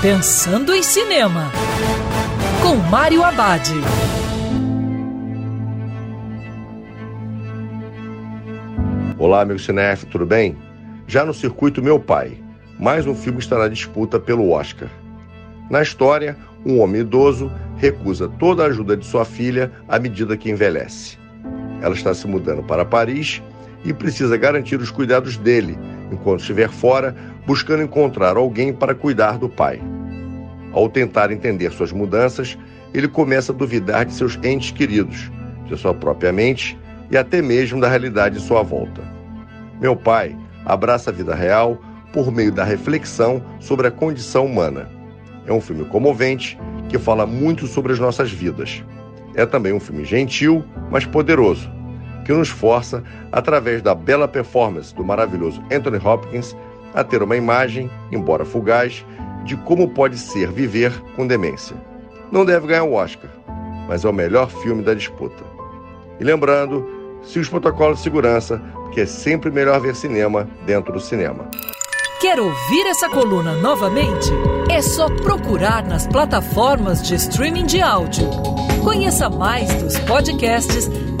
Pensando em Cinema, com Mário Abad. Olá, meu cinef, tudo bem? Já no circuito Meu Pai, mais um filme está na disputa pelo Oscar. Na história, um homem idoso recusa toda a ajuda de sua filha à medida que envelhece. Ela está se mudando para Paris e precisa garantir os cuidados dele enquanto estiver fora, buscando encontrar alguém para cuidar do pai. Ao tentar entender suas mudanças, ele começa a duvidar de seus entes queridos, de sua própria mente e até mesmo da realidade em sua volta. Meu pai abraça a vida real por meio da reflexão sobre a condição humana. É um filme comovente que fala muito sobre as nossas vidas. É também um filme gentil, mas poderoso, que nos força, através da bela performance do maravilhoso Anthony Hopkins, a ter uma imagem, embora fugaz, de como pode ser viver com demência. Não deve ganhar o Oscar, mas é o melhor filme da disputa. E lembrando, se os protocolos de segurança, que é sempre melhor ver cinema dentro do cinema. Quer ouvir essa coluna novamente? É só procurar nas plataformas de streaming de áudio. Conheça mais dos podcasts